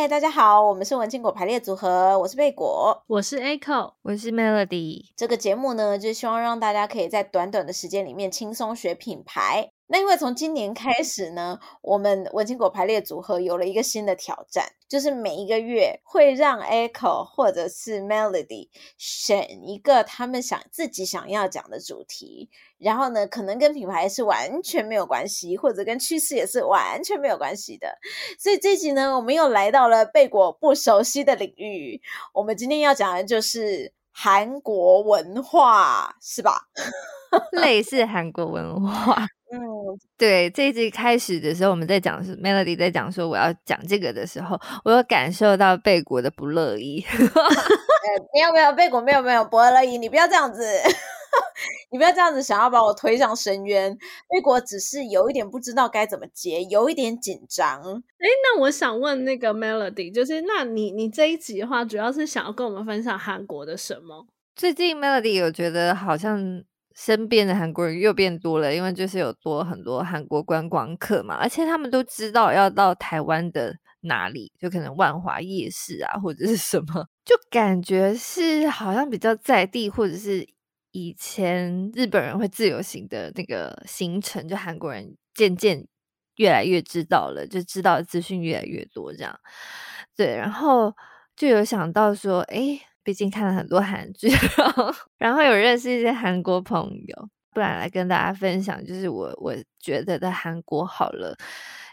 嗨，大家好，我们是文青果排列组合，我是贝果，我是 Echo，我是 Melody。这个节目呢，就希望让大家可以在短短的时间里面轻松学品牌。那因为从今年开始呢，我们文青果排列组合有了一个新的挑战，就是每一个月会让 Echo 或者是 Melody 选一个他们想自己想要讲的主题，然后呢，可能跟品牌是完全没有关系，或者跟趋势也是完全没有关系的。所以这集呢，我们又来到了贝果不熟悉的领域，我们今天要讲的就是韩国文化，是吧？类似韩国文化。嗯，对，这一集开始的时候，我们在讲是 Melody 在讲说我要讲这个的时候，我有感受到贝果的不乐意。没有没有，贝果没有没有不乐意，你不要这样子，你不要这样子，想要把我推上深渊。贝果只是有一点不知道该怎么接，有一点紧张。哎，那我想问那个 Melody，就是那你你这一集的话，主要是想要跟我们分享韩国的什么？最近 Melody 有觉得好像。身边的韩国人又变多了，因为就是有多很多韩国观光客嘛，而且他们都知道要到台湾的哪里，就可能万华夜市啊，或者是什么，就感觉是好像比较在地，或者是以前日本人会自由行的那个行程，就韩国人渐渐越来越知道了，就知道资讯越来越多这样。对，然后就有想到说，诶。毕竟看了很多韩剧，然后有认识一些韩国朋友，不然来跟大家分享，就是我我觉得的韩国好了。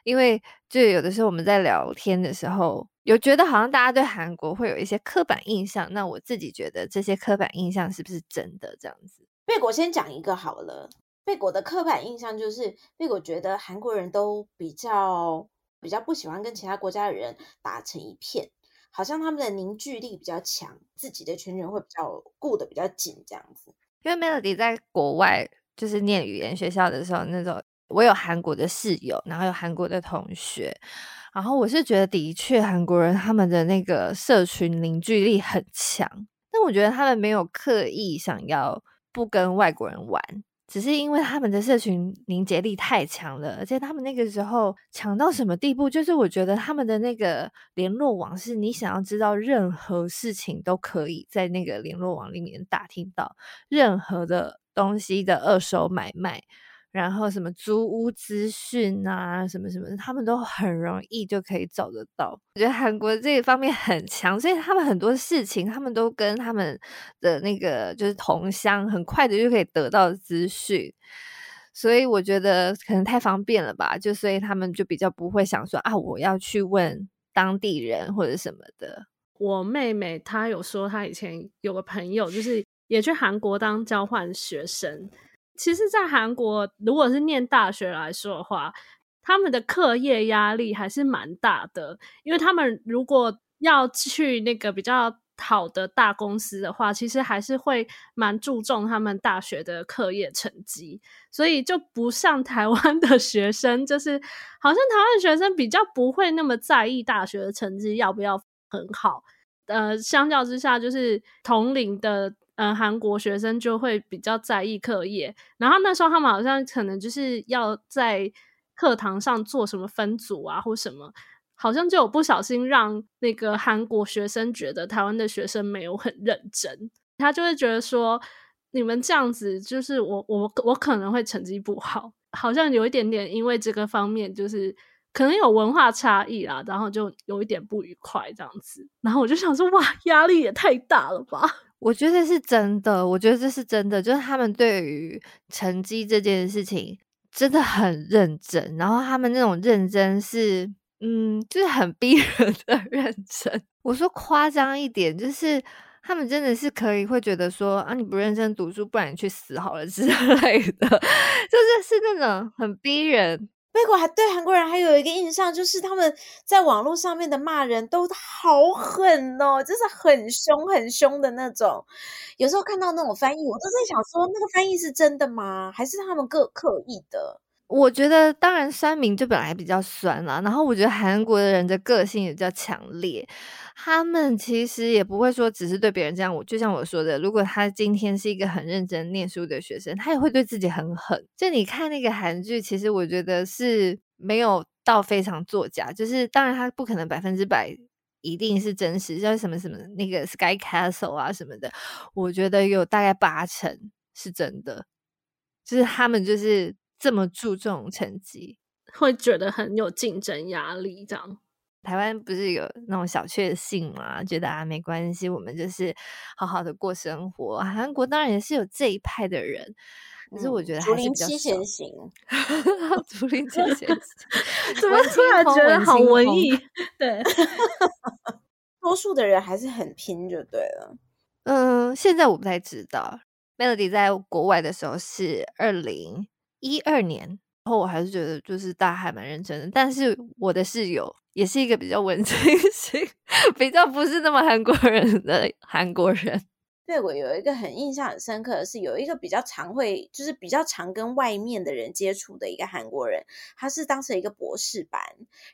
因为就有的时候我们在聊天的时候，有觉得好像大家对韩国会有一些刻板印象，那我自己觉得这些刻板印象是不是真的？这样子，贝果先讲一个好了。贝果的刻板印象就是，贝果觉得韩国人都比较比较不喜欢跟其他国家的人打成一片。好像他们的凝聚力比较强，自己的群人会比较顾得比较紧，这样子。因为 Melody 在国外就是念语言学校的时候，那种我有韩国的室友，然后有韩国的同学，然后我是觉得的确韩国人他们的那个社群凝聚力很强，但我觉得他们没有刻意想要不跟外国人玩。只是因为他们的社群凝结力太强了，而且他们那个时候强到什么地步？就是我觉得他们的那个联络网是你想要知道任何事情都可以在那个联络网里面打听到任何的东西的二手买卖。然后什么租屋资讯啊，什么什么，他们都很容易就可以找得到。我觉得韩国这一方面很强，所以他们很多事情，他们都跟他们的那个就是同乡，很快的就可以得到资讯。所以我觉得可能太方便了吧，就所以他们就比较不会想说啊，我要去问当地人或者什么的。我妹妹她有说，她以前有个朋友，就是也去韩国当交换学生。其实，在韩国，如果是念大学来说的话，他们的课业压力还是蛮大的。因为他们如果要去那个比较好的大公司的话，其实还是会蛮注重他们大学的课业成绩。所以就不像台湾的学生，就是好像台湾的学生比较不会那么在意大学的成绩要不要很好。呃，相较之下，就是同龄的。嗯，韩国学生就会比较在意课业，然后那时候他们好像可能就是要在课堂上做什么分组啊，或什么，好像就有不小心让那个韩国学生觉得台湾的学生没有很认真，他就会觉得说，你们这样子就是我我我可能会成绩不好，好像有一点点因为这个方面就是可能有文化差异啦，然后就有一点不愉快这样子，然后我就想说，哇，压力也太大了吧。我觉得是真的，我觉得这是真的，就是他们对于成绩这件事情真的很认真，然后他们那种认真是，嗯，就是很逼 人的认真。我说夸张一点，就是他们真的是可以会觉得说啊，你不认真读书，不然你去死好了之 类的，就是是那种很逼人。贝果还对韩国人还有一个印象，就是他们在网络上面的骂人都好狠哦，就是很凶很凶的那种。有时候看到那种翻译，我都在想说，那个翻译是真的吗？还是他们各刻意的？我觉得，当然酸民就本来比较酸啦。然后我觉得韩国的人的个性也比较强烈，他们其实也不会说只是对别人这样。我就像我说的，如果他今天是一个很认真念书的学生，他也会对自己很狠。就你看那个韩剧，其实我觉得是没有到非常作假，就是当然他不可能百分之百一定是真实，像什么什么那个 Sky Castle 啊什么的，我觉得有大概八成是真的，就是他们就是这么注重成绩，会觉得很有竞争压力。这样，台湾不是有那种小确幸嘛？觉得啊没关系，我们就是好好的过生活。韩国当然也是有这一派的人。可是我觉得还是比较 竹林七贤行，竹林七贤行，怎么突然觉得好文艺？对，多数的人还是很拼，就对了。嗯，现在我不太知道。Melody 在国外的时候是二零一二年，然后我还是觉得就是大家还蛮认真的。但是我的室友也是一个比较文青 型，比较不是那么韩国人的韩国人。对，我有一个很印象很深刻的是，有一个比较常会，就是比较常跟外面的人接触的一个韩国人，他是当时一个博士班，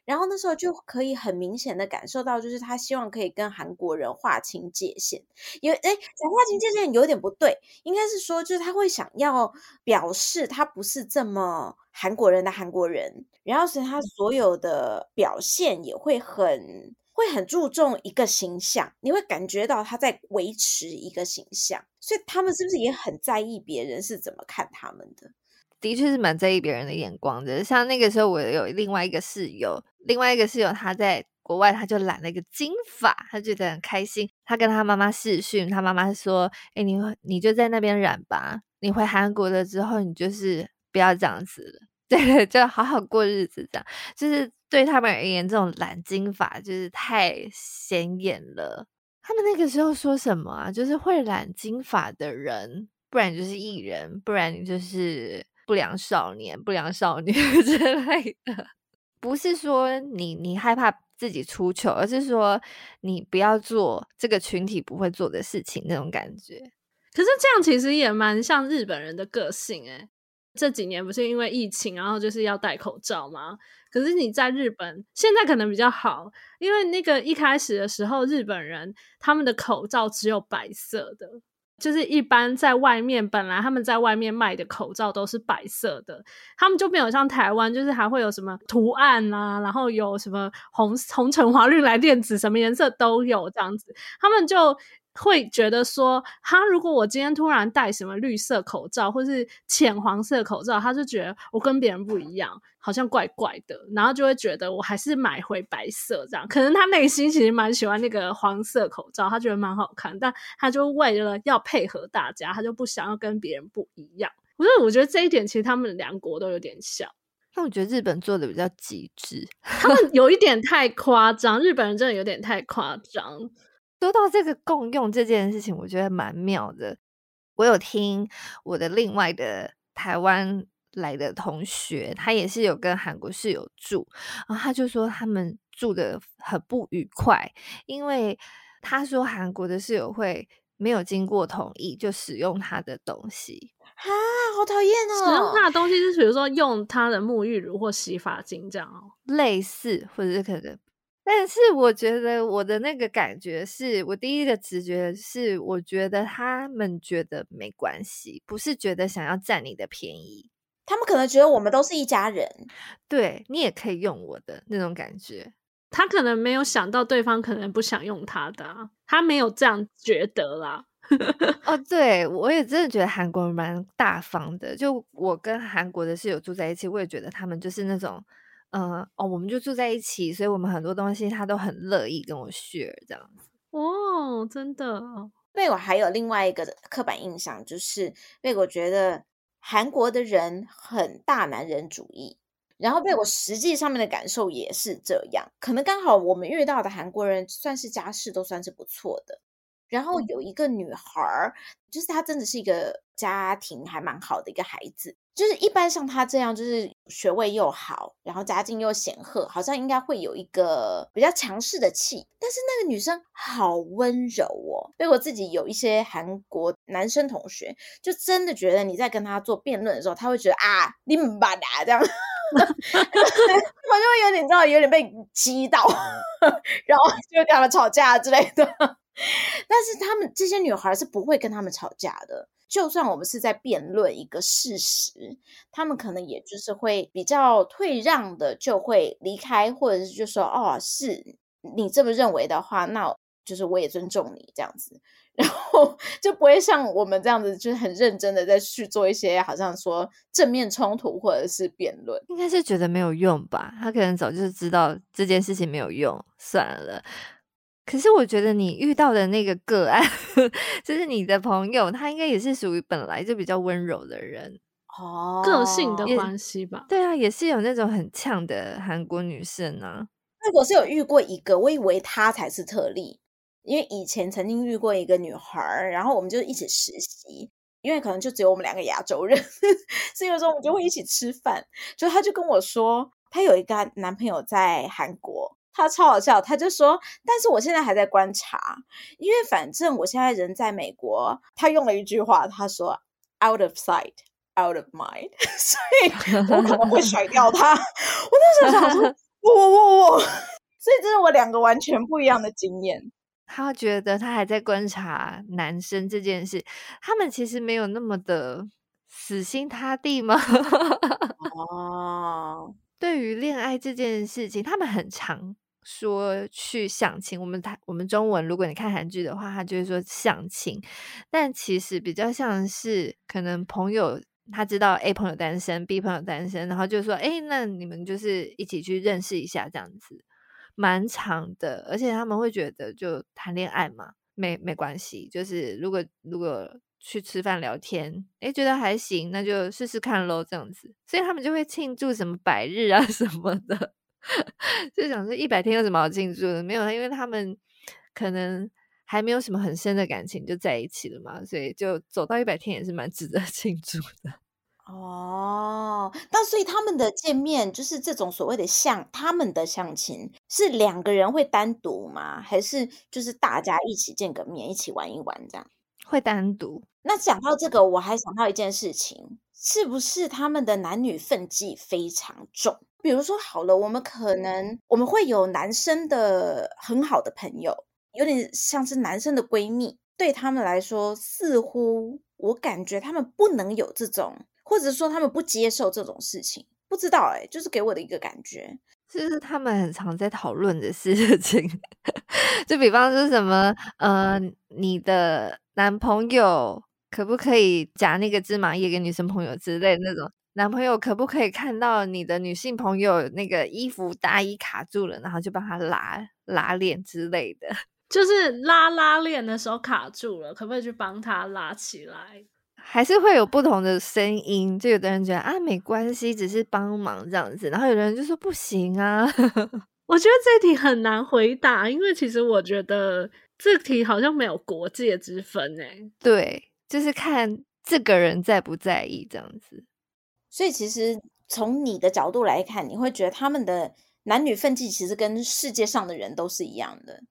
然后那时候就可以很明显的感受到，就是他希望可以跟韩国人划清界限，因为诶，讲划清界限有点不对，应该是说就是他会想要表示他不是这么韩国人的韩国人，然后所以他所有的表现也会很。会很注重一个形象，你会感觉到他在维持一个形象，所以他们是不是也很在意别人是怎么看他们的？的确是蛮在意别人的眼光的。像那个时候，我有另外一个室友，另外一个室友他在国外，他就染了一个金发，他觉得很开心。他跟他妈妈视讯，他妈妈说：“哎，你你就在那边染吧，你回韩国了之后，你就是不要这样子了。”对，就好好过日子，这样就是对他们而言，这种染金发就是太显眼了。他们那个时候说什么啊？就是会染金发的人，不然就是艺人，不然你就是不良少年、不良少女 之类的。不是说你你害怕自己出糗，而是说你不要做这个群体不会做的事情那种感觉。可是这样其实也蛮像日本人的个性诶。这几年不是因为疫情，然后就是要戴口罩吗？可是你在日本现在可能比较好，因为那个一开始的时候，日本人他们的口罩只有白色的，就是一般在外面本来他们在外面卖的口罩都是白色的，他们就没有像台湾，就是还会有什么图案啊，然后有什么红红橙黄绿蓝靛紫，什么颜色都有这样子，他们就。会觉得说，他如果我今天突然戴什么绿色口罩，或是浅黄色口罩，他就觉得我跟别人不一样，好像怪怪的，然后就会觉得我还是买回白色这样。可能他内心其实蛮喜欢那个黄色口罩，他觉得蛮好看，但他就为了要配合大家，他就不想要跟别人不一样。所以我觉得这一点其实他们两国都有点像。但我觉得日本做的比较极致，他们有一点 太夸张，日本人真的有点太夸张。说到这个共用这件事情，我觉得蛮妙的。我有听我的另外的台湾来的同学，他也是有跟韩国室友住，然后他就说他们住的很不愉快，因为他说韩国的室友会没有经过同意就使用他的东西啊，好讨厌哦！使用他的东西是比如说用他的沐浴乳或洗发精这样哦，类似或者是可能。但是我觉得我的那个感觉是我第一个直觉是，我觉得他们觉得没关系，不是觉得想要占你的便宜，他们可能觉得我们都是一家人，对，你也可以用我的那种感觉。他可能没有想到对方可能不想用他的，他没有这样觉得啦。哦，对，我也真的觉得韩国人蛮大方的，就我跟韩国的室友住在一起，我也觉得他们就是那种。嗯哦，我们就住在一起，所以我们很多东西他都很乐意跟我 share 这样子。哦，真的。贝果还有另外一个刻板印象，就是贝果觉得韩国的人很大男人主义，然后贝果实际上面的感受也是这样。可能刚好我们遇到的韩国人算是家世都算是不错的，然后有一个女孩，就是她真的是一个家庭还蛮好的一个孩子。就是一般像她这样，就是学位又好，然后家境又显赫，好像应该会有一个比较强势的气。但是那个女生好温柔哦，所以我自己有一些韩国男生同学，就真的觉得你在跟他做辩论的时候，他会觉得啊，你们吧哒这样，我就会有点，你知道，有点被激到，然后就会跟他们吵架之类的。但是他们这些女孩是不会跟他们吵架的。就算我们是在辩论一个事实，他们可能也就是会比较退让的，就会离开，或者是就说哦，是你这么认为的话，那就是我也尊重你这样子，然后 就不会像我们这样子，就是很认真的在去做一些好像说正面冲突或者是辩论。应该是觉得没有用吧？他可能早就知道这件事情没有用，算了。可是我觉得你遇到的那个个案，就是你的朋友，他应该也是属于本来就比较温柔的人哦，个性的关系吧？对啊，也是有那种很呛的韩国女生啊。那我是有遇过一个，我以为她才是特例，因为以前曾经遇过一个女孩，然后我们就一起实习，因为可能就只有我们两个亚洲人，所以有时候我们就会一起吃饭。就她就跟我说，她有一个男朋友在韩国。她超好笑，她就说：“但是我现在还在观察，因为反正我现在人在美国。”她用了一句话，她说：“out of sight, out of mind。”所以我可能会甩掉他。我当时想说：“我我我我。” 所以这是我两个完全不一样的经验。他觉得他还在观察男生这件事，他们其实没有那么的死心塌地吗？哦，对于恋爱这件事情，他们很常。说去相亲，我们台我们中文，如果你看韩剧的话，他就会说相亲，但其实比较像是可能朋友他知道 A 朋友单身，B 朋友单身，然后就说，哎，那你们就是一起去认识一下这样子，蛮长的，而且他们会觉得就谈恋爱嘛，没没关系，就是如果如果去吃饭聊天，哎，觉得还行，那就试试看喽，这样子，所以他们就会庆祝什么百日啊 什么的。就想说一百天有什么好庆祝的？没有，因为他们可能还没有什么很深的感情就在一起了嘛，所以就走到一百天也是蛮值得 庆祝的。哦，那所以他们的见面就是这种所谓的相，他们的相亲是两个人会单独吗？还是就是大家一起见个面，一起玩一玩这样？会单独。那讲到这个，我还想到一件事情，是不是他们的男女分际非常重？比如说，好了，我们可能我们会有男生的很好的朋友，有点像是男生的闺蜜。对他们来说，似乎我感觉他们不能有这种，或者说他们不接受这种事情。不知道哎，就是给我的一个感觉，这是他们很常在讨论的事情。就比方说什么，呃，你的男朋友可不可以夹那个芝麻叶给女生朋友之类的那种。男朋友可不可以看到你的女性朋友那个衣服大衣卡住了，然后就帮他拉拉链之类的，就是拉拉链的时候卡住了，可不可以去帮他拉起来？还是会有不同的声音，就有的人觉得啊没关系，只是帮忙这样子，然后有的人就说不行啊。我觉得这题很难回答，因为其实我觉得这题好像没有国界之分诶。对，就是看这个人在不在意这样子。所以，其实从你的角度来看，你会觉得他们的男女分际其实跟世界上的人都是一样的。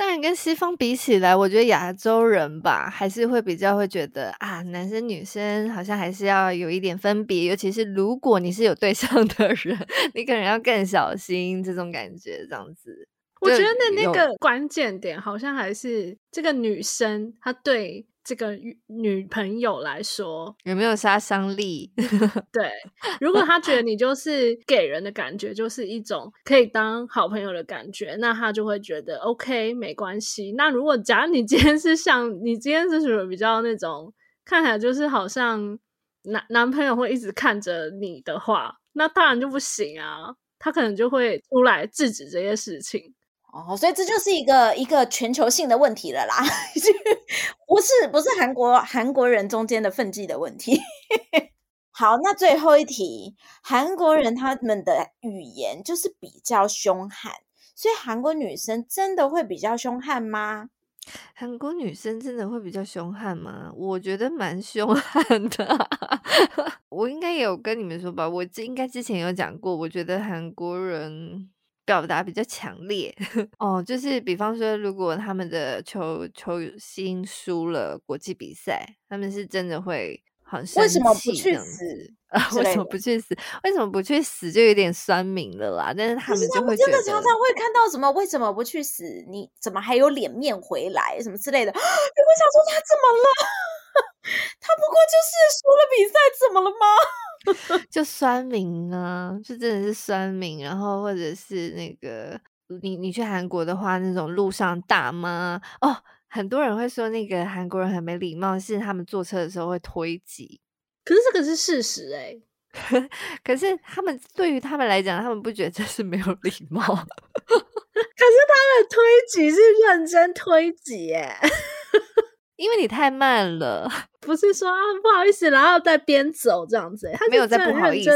当然，跟西方比起来，我觉得亚洲人吧，还是会比较会觉得啊，男生女生好像还是要有一点分别。尤其是如果你是有对象的人，你可能要更小心这种感觉。这样子，我觉得那那个关键点好像还是这个女生她对。这个女朋友来说有没有杀伤力？对，如果他觉得你就是给人的感觉就是一种可以当好朋友的感觉，那他就会觉得 OK 没关系。那如果假如你今天是像你今天是属于比较那种看起来就是好像男男朋友会一直看着你的话，那当然就不行啊。他可能就会出来制止这些事情。哦，所以这就是一个一个全球性的问题了啦，不是不是韩国韩国人中间的分际的问题。好，那最后一题，韩国人他们的语言就是比较凶悍，所以韩国女生真的会比较凶悍吗？韩国女生真的会比较凶悍吗？我觉得蛮凶悍的。我应该也有跟你们说吧，我应该之前有讲过，我觉得韩国人。表达比较强烈 哦，就是比方说，如果他们的球球星输了国际比赛，他们是真的会很生气，为什么不去死？啊，为什么不去死？为什么不去死？就有点酸民了啦。但是他们就会真的常常会看到什么？为什么不去死？你怎么还有脸面回来？什么之类的？你会想说他怎么了？他不过就是输了比赛，怎么了吗？就酸民啊，就真的是酸民，然后或者是那个你你去韩国的话，那种路上大妈哦，很多人会说那个韩国人很没礼貌，是他们坐车的时候会推挤。可是这个是事实哎、欸。可是他们对于他们来讲，他们不觉得这是没有礼貌。可是他们推挤是认真推挤哎，因为你太慢了，不是说啊不好意思，然后再边走这样子，他没有在不好意思，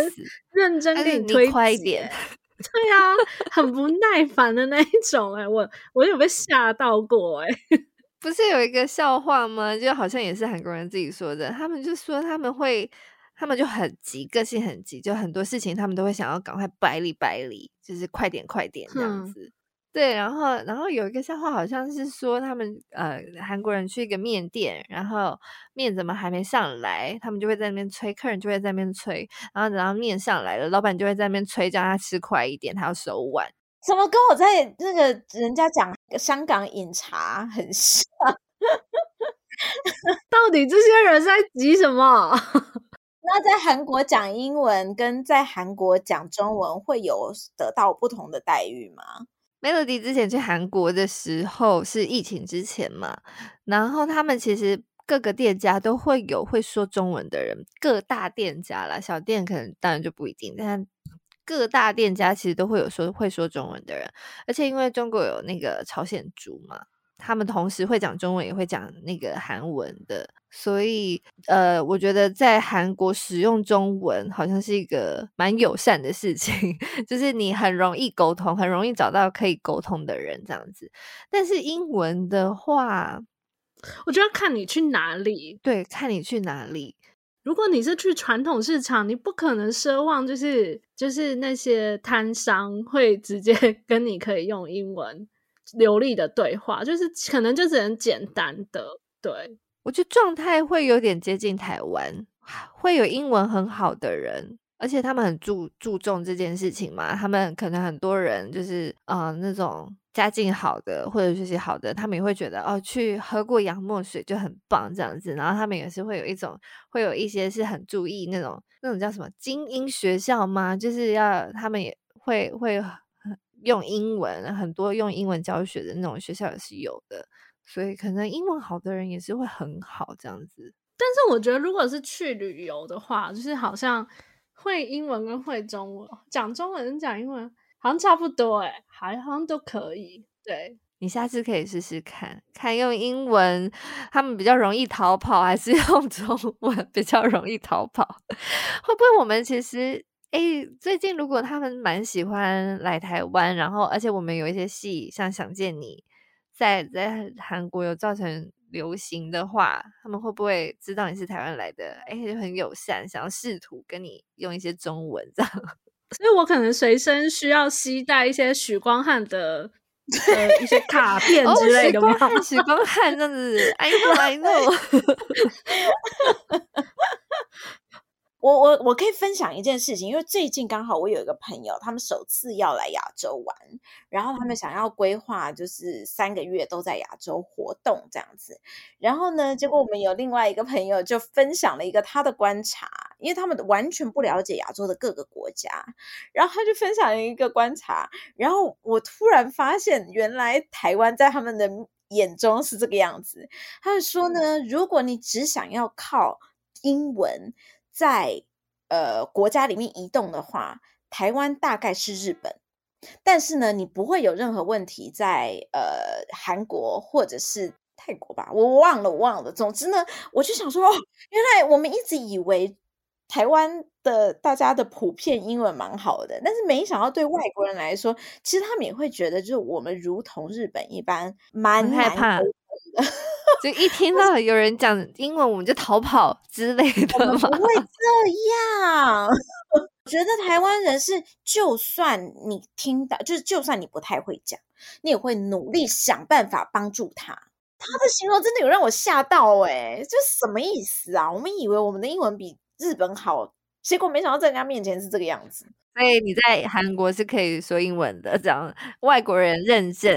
认真给你推挤，快一点。对啊，很不耐烦的那一种哎，我我有被吓到过哎。不是有一个笑话吗？就好像也是韩国人自己说的，他们就说他们会。他们就很急，个性很急，就很多事情他们都会想要赶快百里百里，就是快点快点这样子。嗯、对，然后然后有一个笑话，好像是说他们呃韩国人去一个面店，然后面怎么还没上来，他们就会在那边催，客人就会在那边催，然后等到面上来了，老板就会在那边催，叫他吃快一点，他要手晚。怎么跟我在那个人家讲香港饮茶很像？到底这些人在急什么？那在韩国讲英文跟在韩国讲中文会有得到不同的待遇吗？Melody 之前去韩国的时候是疫情之前嘛，然后他们其实各个店家都会有会说中文的人，各大店家啦，小店可能当然就不一定，但各大店家其实都会有说会说中文的人，而且因为中国有那个朝鲜族嘛。他们同时会讲中文，也会讲那个韩文的，所以呃，我觉得在韩国使用中文好像是一个蛮友善的事情，就是你很容易沟通，很容易找到可以沟通的人这样子。但是英文的话，我觉得看你去哪里，对，看你去哪里。如果你是去传统市场，你不可能奢望就是就是那些摊商会直接 跟你可以用英文。流利的对话，就是可能就只能简单的。对，我觉得状态会有点接近台湾，会有英文很好的人，而且他们很注注重这件事情嘛。他们可能很多人就是啊、那种家境好的或者学习好的，他们也会觉得哦，去喝过洋墨水就很棒这样子。然后他们也是会有一种，会有一些是很注意那种那种叫什么精英学校吗？就是要他们也会会。用英文，很多用英文教学的那种学校也是有的，所以可能英文好的人也是会很好这样子。但是我觉得，如果是去旅游的话，就是好像会英文跟会中文，讲中文跟讲英文好像差不多，诶，还好像都可以。对，你下次可以试试看看用英文，他们比较容易逃跑，还是用 中文比较容易逃跑？会不会我们其实？哎，最近如果他们蛮喜欢来台湾，然后而且我们有一些戏像《想见你》在在韩国有造成流行的话，他们会不会知道你是台湾来的？哎，就很友善，想要试图跟你用一些中文这样。所以我可能随身需要携带一些许光汉的呃一些卡片之类的。许光汉，许光汉这样子，I know, I know。我我我可以分享一件事情，因为最近刚好我有一个朋友，他们首次要来亚洲玩，然后他们想要规划就是三个月都在亚洲活动这样子。然后呢，结果我们有另外一个朋友就分享了一个他的观察，因为他们完全不了解亚洲的各个国家，然后他就分享了一个观察，然后我突然发现，原来台湾在他们的眼中是这个样子。他就说呢，如果你只想要靠英文。在呃国家里面移动的话，台湾大概是日本，但是呢，你不会有任何问题在呃韩国或者是泰国吧？我忘了，我忘了。总之呢，我就想说，哦，原来我们一直以为台湾的大家的普遍英文蛮好的，但是没想到对外国人来说，其实他们也会觉得，就是我们如同日本一般，蛮害怕的。就一听到有人讲英文，我们就逃跑之类 的吗？不 会这样。我觉得台湾人是，就算你听到，就是就算你不太会讲，你也会努力想办法帮助他。他的形容真的有让我吓到哎、欸，这什么意思啊？我们以为我们的英文比日本好，结果没想到在人家面前是这个样子。所以你在韩国是可以说英文的，这样外国人认证，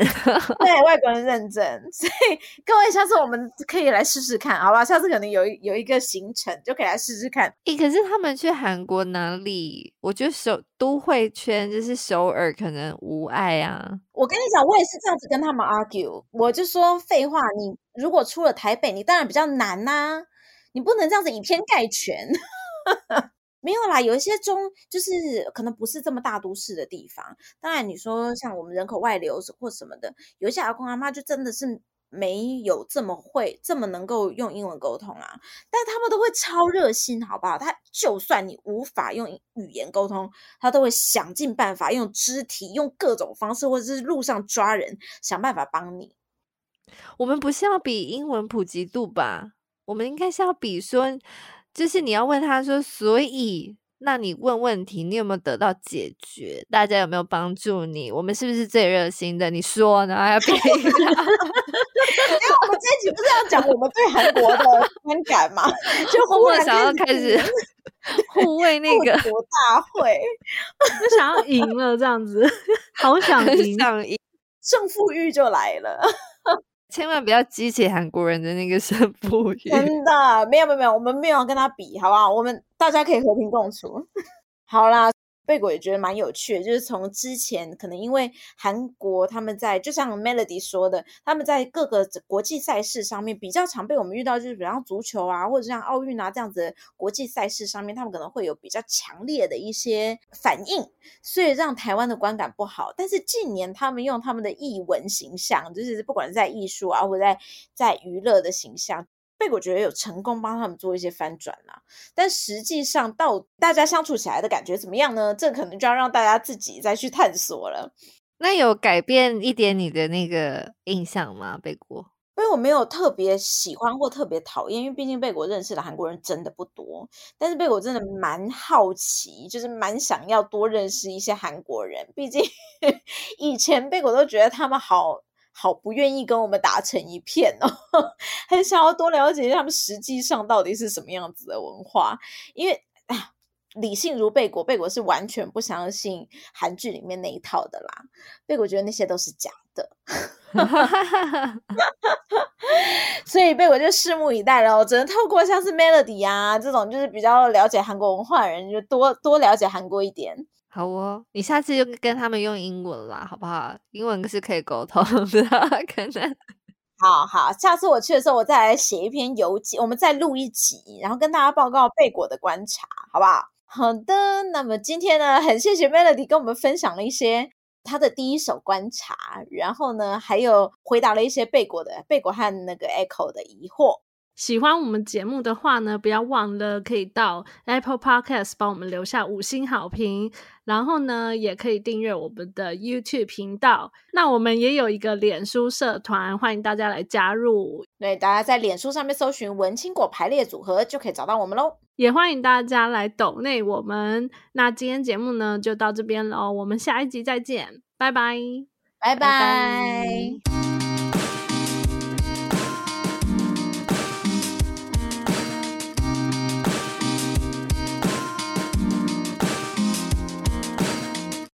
对外国人认证。所以各位，下次我们可以来试试看，好吧？下次可能有有一个行程就可以来试试看。诶，可是他们去韩国哪里？我觉得首都会圈就是首尔，可能无碍啊。我跟你讲，我也是这样子跟他们 argue，我就说废话，你如果出了台北，你当然比较难呐、啊，你不能这样子以偏概全。没有啦，有一些中就是可能不是这么大都市的地方。当然，你说像我们人口外流或什么的，有一些阿公阿妈就真的是没有这么会、这么能够用英文沟通啊。但他们都会超热心，好不好？他就算你无法用语言沟通，他都会想尽办法用肢体、用各种方式，或者是路上抓人，想办法帮你。我们不是要比英文普及度吧？我们应该是要比说。就是你要问他说，所以那你问问题，你有没有得到解决？大家有没有帮助你？我们是不是最热心的？你说呢？还要评？因为我们这一集不是要讲我们对韩国的观感嘛？就忽然想要开始护卫 那个国大会，就想要赢了这样子，好想赢，想赢，胜负欲就来了。千万不要激起韩国人的那个 胜负欲。真的，没有没有没有，我们没有跟他比，好不好？我们大家可以和平共处。好啦。贝果也觉得蛮有趣的，就是从之前可能因为韩国他们在，就像 Melody 说的，他们在各个国际赛事上面比较常被我们遇到，就是比方足球啊，或者像奥运啊这样子的国际赛事上面，他们可能会有比较强烈的一些反应，所以让台湾的观感不好。但是近年他们用他们的艺文形象，就是不管是在艺术啊，或者在在娱乐的形象。贝果觉得有成功帮他们做一些翻转啦，但实际上到大家相处起来的感觉怎么样呢？这可能就要让大家自己再去探索了。那有改变一点你的那个印象吗？贝果？因为我没有特别喜欢或特别讨厌，因为毕竟贝果认识的韩国人真的不多。但是贝果真的蛮好奇，就是蛮想要多认识一些韩国人。毕竟 以前贝果都觉得他们好。好不愿意跟我们打成一片哦，很想要多了解他们实际上到底是什么样子的文化。因为啊，理性如贝果，贝果是完全不相信韩剧里面那一套的啦。贝果觉得那些都是假的，所以贝果就拭目以待了。只能透过像是 Melody 啊这种，就是比较了解韩国文化的人，就多多了解韩国一点。好哦，你下次就跟他们用英文啦，好不好？英文是可以沟通的，可能。好好，下次我去的时候，我再来写一篇游记，我们再录一集，然后跟大家报告贝果的观察，好不好？好的，那么今天呢，很谢谢 Melody 跟我们分享了一些他的第一手观察，然后呢，还有回答了一些贝果的贝果和那个 Echo 的疑惑。喜欢我们节目的话呢，不要忘了可以到 Apple Podcast 帮我们留下五星好评，然后呢，也可以订阅我们的 YouTube 频道。那我们也有一个脸书社团，欢迎大家来加入。对，大家在脸书上面搜寻“文青果排列组合”就可以找到我们喽。也欢迎大家来抖内我们。那今天节目呢就到这边喽，我们下一集再见，拜拜。拜拜。